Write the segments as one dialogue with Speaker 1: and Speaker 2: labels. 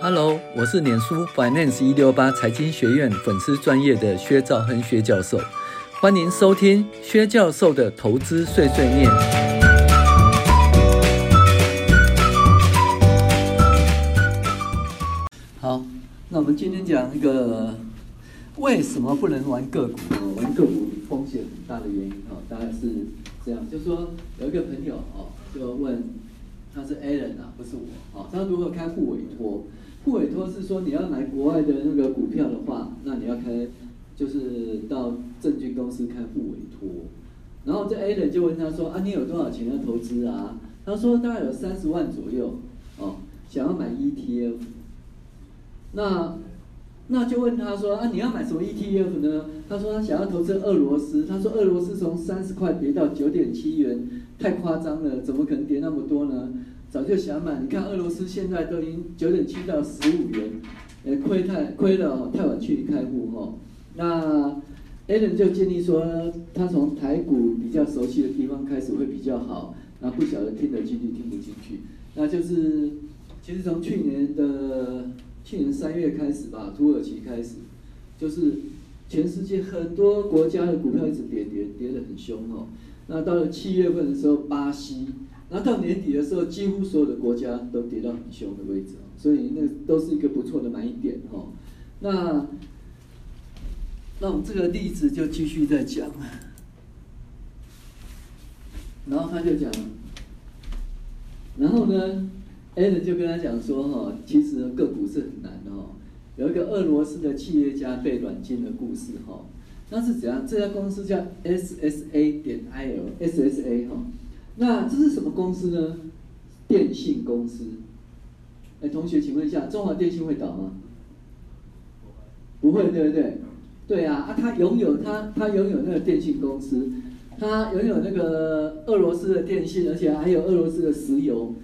Speaker 1: Hello，我是脸书 Finance 一六八财经学院粉丝专业的薛兆亨薛教授，欢迎收听薛教授的投资碎碎念。好，那我们今天讲一个为什么不能玩个股？玩个股风险很大的原因啊，大概是这样，就是说有一个朋友哦，就问他是 Alan 啊，不是我啊，他如何开户委托？户委托是说你要买国外的那个股票的话，那你要开，就是到证券公司开户委托。然后这 Alan 就问他说啊，你有多少钱要投资啊？他说大概有三十万左右，哦，想要买 ETF。那那就问他说啊，你要买什么 ETF 呢？他说他想要投资俄罗斯。他说俄罗斯从三十块跌到九点七元，太夸张了，怎么可能跌那么多呢？早就想买，你看俄罗斯现在都已经九点七到十五元，呃，亏太亏了，太晚去开户哈。那 Alan 就建议说，他从台股比较熟悉的地方开始会比较好。那不晓得听得进去听不进去？那就是其实从去年的去年三月开始吧，土耳其开始，就是全世界很多国家的股票一直跌跌跌得很凶哦。那到了七月份的时候，巴西。然后到年底的时候，几乎所有的国家都跌到很凶的位置，所以那都是一个不错的买点哦。那那我们这个例子就继续再讲。然后他就讲，然后呢，Alan 就跟他讲说哈，其实个股是很难的哈。有一个俄罗斯的企业家被软禁的故事哈，那是怎样？这家公司叫 SSA 点 IL，SSA 哈。那这是什么公司呢？电信公司。哎，同学，请问一下，中华电信会倒吗？不会，对不对？对啊，啊，他拥有他他拥有那个电信公司，他拥有那个俄罗斯的电信，而且还有俄罗斯的石油，哦，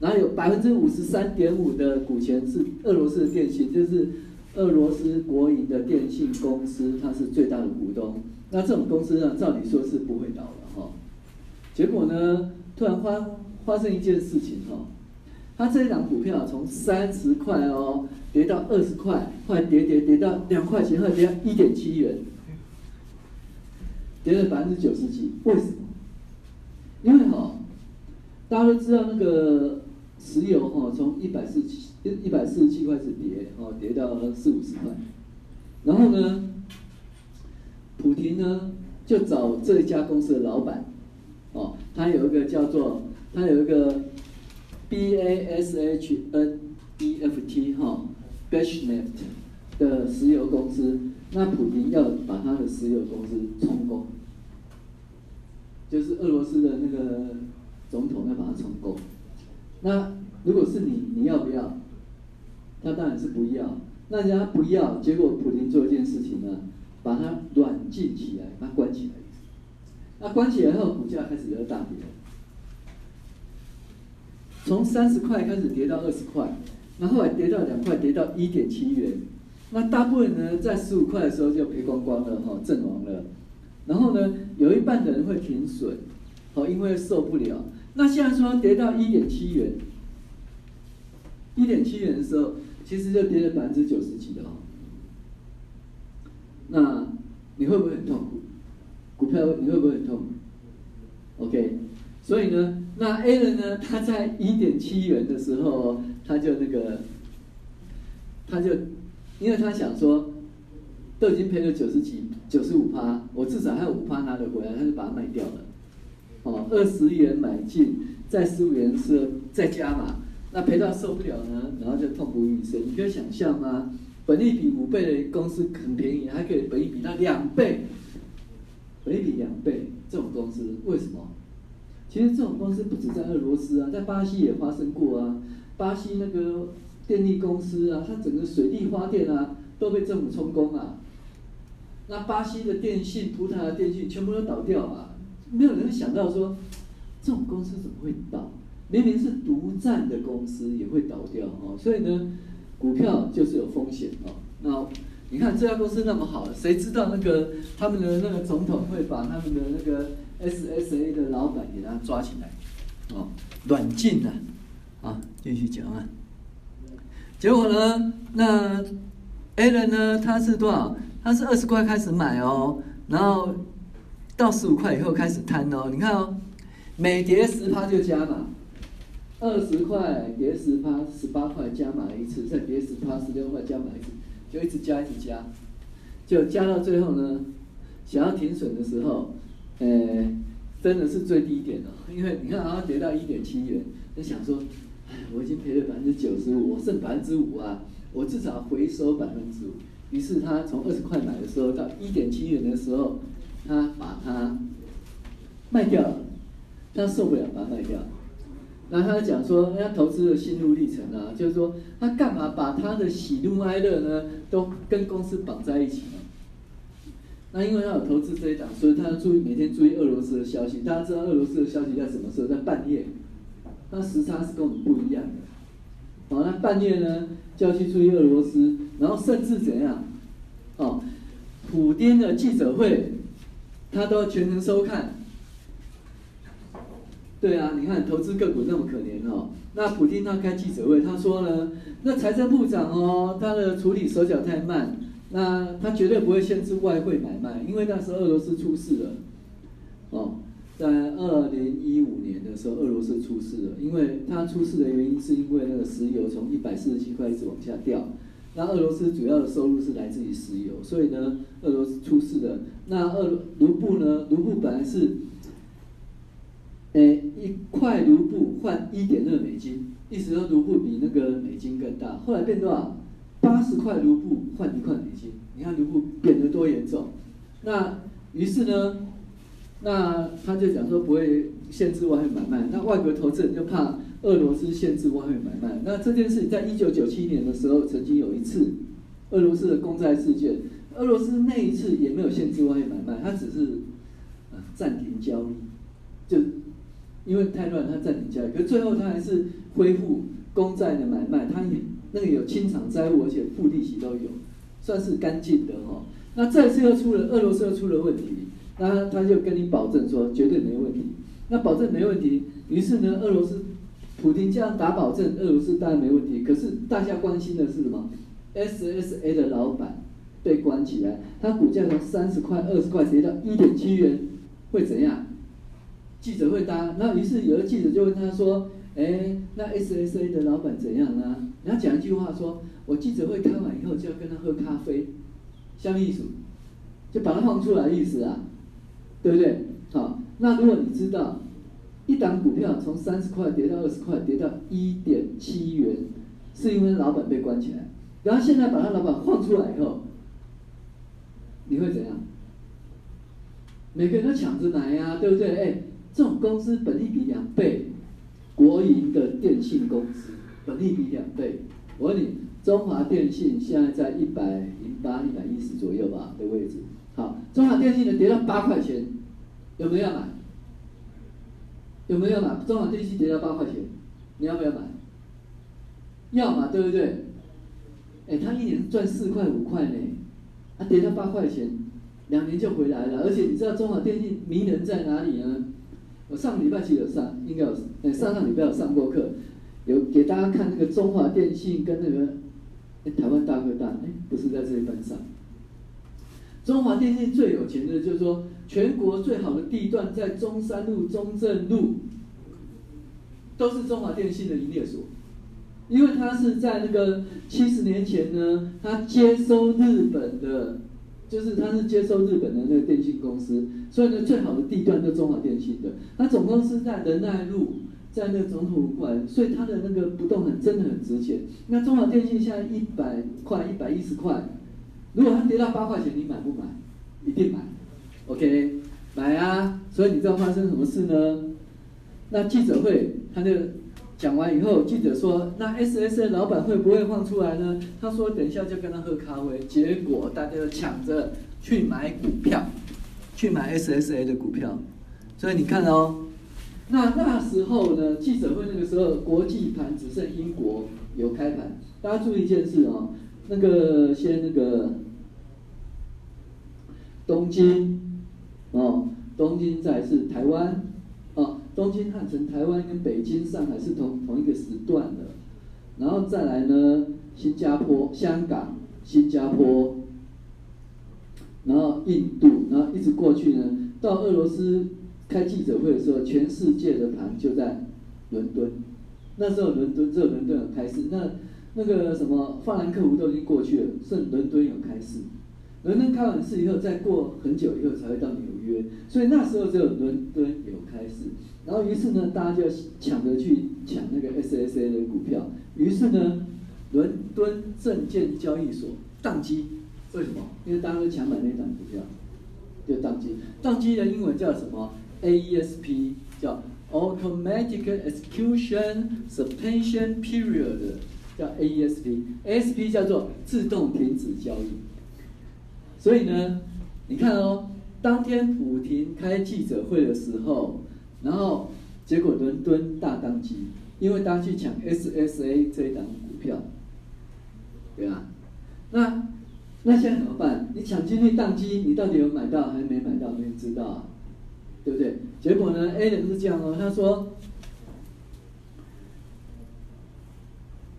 Speaker 1: 然后有百分之五十三点五的股权是俄罗斯的电信，就是俄罗斯国营的电信公司，它是最大的股东。那这种公司呢，照理说是不会倒的，哈、哦。结果呢，突然发发生一件事情哈，它这一档股票从三十块哦跌到二十块，后来跌跌跌到两块钱，后来跌到一点七元，跌了百分之九十几。为什么？因为哈，大家都知道那个石油哈，从一百四七一百四十七块是跌，哦跌到四五十块，然后呢，普丁呢就找这一家公司的老板。哦，他有一个叫做，他有一个 B A S H N E F T 哈、哦、Bashnet 的石油公司，那普丁要把他的石油公司充公，就是俄罗斯的那个总统要把它充公。那如果是你，你要不要？他当然是不要。那人家不要，结果普丁做一件事情呢，把它软禁起来，把它关起来。那关起来后，股价开始有大跌，从三十块开始跌到二十块，然后还跌到两块，跌到一点七元。那大部分人在十五块的时候就赔光光了哈，阵亡了。然后呢，有一半的人会停损，好，因为受不了。那现在说跌到一点七元，一点七元的时候，其实就跌了百分之九十几的哦。那你会不会很痛苦？股票你会不会很痛苦？OK，所以呢，那 A 人呢，他在一点七元的时候，他就那个，他就，因为他想说，都已经赔了九十几、九十五趴，我至少还有五趴拿得回来，他就把它卖掉了。哦，二十元买进，再十五元是再加码，那赔到受不了呢，然后就痛不欲生。你可以想象吗？本益比五倍的公司很便宜，还可以本益比到两倍。本益比两倍，这种公司为什么？其实这种公司不止在俄罗斯啊，在巴西也发生过啊。巴西那个电力公司啊，它整个水利发电啊，都被政府充公啊。那巴西的电信、葡萄牙电信全部都倒掉啊，没有人想到说，这种公司怎么会倒？明明是独占的公司也会倒掉哦。所以呢，股票就是有风险哦。那。你看这家公司那么好，谁知道那个他们的那个总统会把他们的那个 SSA 的老板给他抓起来，哦，软禁了，啊，继续讲啊。结果呢，那 Alan 呢，他是多少？他是二十块开始买哦，然后到十五块以后开始摊哦。你看哦，每跌十趴就加码，二十块跌十趴，十八块加码一次，再跌十趴，十六块加码一次，就一直加一直加，就加到最后呢，想要停损的时候，呃，真的是最低点哦，因为你看啊跌到一点七元，就想说。哎我已经赔了百分之九十五，我剩百分之五啊，我至少回收百分之五。于是他从二十块买的时候到一点七元的时候，他把它卖掉了，他受不了，把它卖掉。然后他讲说，他投资的心路历程啊，就是说他干嘛把他的喜怒哀乐呢都跟公司绑在一起呢？那因为他有投资这一档，所以他要注意每天注意俄罗斯的消息。大家知道俄罗斯的消息在什么时候？在半夜。那时差是跟我们不一样的，好，那半夜呢就要去注意俄罗斯，然后甚至怎样，哦，普丁的记者会，他都全程收看。对啊，你看投资个股那么可怜哦，那普丁他开记者会，他说呢，那财政部长哦，他的处理手脚太慢，那他绝对不会限制外汇买卖，因为那时候俄罗斯出事了，哦。在二零一五年的时候，俄罗斯出事了，因为它出事的原因是因为那个石油从一百四十七块一直往下掉，那俄罗斯主要的收入是来自于石油，所以呢，俄罗斯出事了。那俄卢布呢？卢布本来是，诶、一块卢布换一点二美金，意思说卢布比那个美金更大。后来变多少？八十块卢布换一块美金，你看卢布贬得多严重。那于是呢？那他就讲说不会限制外汇买卖，那外国投资人就怕俄罗斯限制外汇买卖。那这件事在一九九七年的时候，曾经有一次俄罗斯的公债事件，俄罗斯那一次也没有限制外汇买卖，他只是啊暂停交易，就因为太乱，他暂停交易。可最后他还是恢复公债的买卖，他也那个有清偿债务，而且付利息都有，算是干净的哈。那这次又出了俄罗斯又出了问题。那他就跟你保证说绝对没问题，那保证没问题，于是呢，俄罗斯普丁这样打保证，俄罗斯当然没问题。可是大家关心的是什么？SSA 的老板被关起来，他股价从三十块、二十块跌到一点七元，会怎样？记者会答，那于是有的记者就问他说：“哎，那 SSA 的老板怎样呢？”然后讲一句话说：“我记者会开完以后就要跟他喝咖啡，像意思，就把他放出来意思啊。”对不对？好，那如果你知道一档股票从三十块跌到二十块，跌到一点七元，是因为老板被关起来，然后现在把他老板放出来以后，你会怎样？每个人都抢着买呀，对不对？哎，这种公司本利比两倍，国营的电信公司本利比两倍，我问你，中华电信现在在一百零八、一百一十左右吧的位置。好，中华电信的跌到八块钱，有没有买？有没有买？中华电信跌到八块钱，你要不要买？要嘛，对不对？哎，他一年赚四块五块呢，他跌到八块钱，两年就回来了。而且你知道中华电信迷人在哪里呢？我上礼拜其实有上，应该有，上上礼拜有上过课，有给大家看那个中华电信跟那个，台湾大哥大，哎，不是在这一班上。中华电信最有钱的，就是说全国最好的地段在中山路、中正路，都是中华电信的营业所，因为它是在那个七十年前呢，它接收日本的，就是它是接收日本的那个电信公司，所以呢，最好的地段就中华电信的。它总公司在仁爱路，在那个总统馆，所以它的那个不动产真的很值钱。那中华电信现在一百块、一百一十块。如果它跌到八块钱，你买不买？一定买，OK，买啊！所以你知道发生什么事呢？那记者会，他就讲完以后，记者说：“那 SSA 老板会不会放出来呢？”他说：“等一下就跟他喝咖啡。”结果大家都抢着去买股票，去买 SSA 的股票。所以你看哦，那那时候呢，记者会那个时候，国际盘只剩英国有开盘。大家注意一件事哦。那个先那个东京哦，东京在是台湾，东京汉城台湾跟北京上海是同同一个时段的，然后再来呢，新加坡、香港、新加坡，然后印度，然后一直过去呢，到俄罗斯开记者会的时候，全世界的盘就在伦敦。那时候伦敦只有伦敦有开市，那那个什么法兰克福都已经过去了，剩伦敦有开市。伦敦开完市以后，再过很久以后才会到纽约，所以那时候只有伦敦有开市。然后于是呢，大家就抢着去抢那个 SSA 的股票。于是呢，伦敦证券交易所宕机。为什么？因为大家都抢买那档股票，就宕机。宕机的英文叫什么？AESP，叫 Automatic Execution Suspension Period，叫 AESP。ASP 叫做自动停止交易。所以呢，你看哦，当天普廷开记者会的时候，然后结果伦敦大当机，因为大家去抢 SSA 这一档股票，对吧？那那现在怎么办？你抢进去当机，你到底有买到还是没买到？没人知道啊，对不对？结果呢，A 人是这样哦，他说，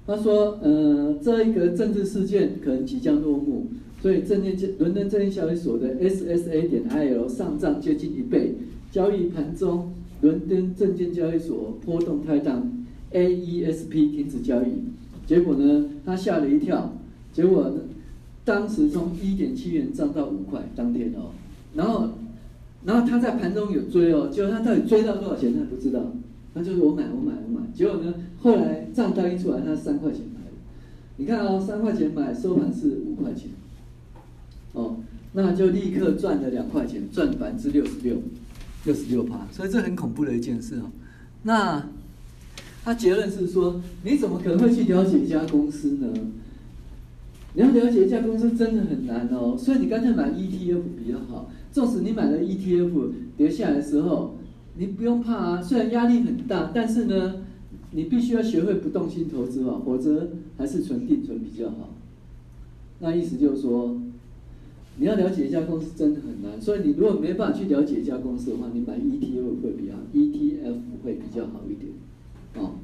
Speaker 1: 他说，呃，这一个政治事件可能即将落幕。所以证券伦敦证券交易所的 SSA 点 IL 上涨接近一倍，交易盘中伦敦证券交易所波动太大，AESP 停止交易。结果呢，他吓了一跳，结果呢，当时从一点七元涨到五块，当天哦，然后，然后他在盘中有追哦，结果他到底追到多少钱他不知道，他就是我买我买我买，结果呢，后来账单一出来，他三块钱买的，你看哦，三块钱买收盘是五块钱。哦，那就立刻赚了两块钱，赚百分之六十六，六十六趴，所以这很恐怖的一件事哦。那他结论是说，你怎么可能会去了解一家公司呢？你要了解一家公司真的很难哦。所以你干脆买 ETF 比较好。纵使你买了 ETF 跌下来的时候，你不用怕啊。虽然压力很大，但是呢，你必须要学会不动心投资哦，否则还是存定存比较好。那意思就是说。你要了解一家公司真的很难，所以你如果没办法去了解一家公司的话，你买 ETF 会比较 ETF 会比较好一点，哦。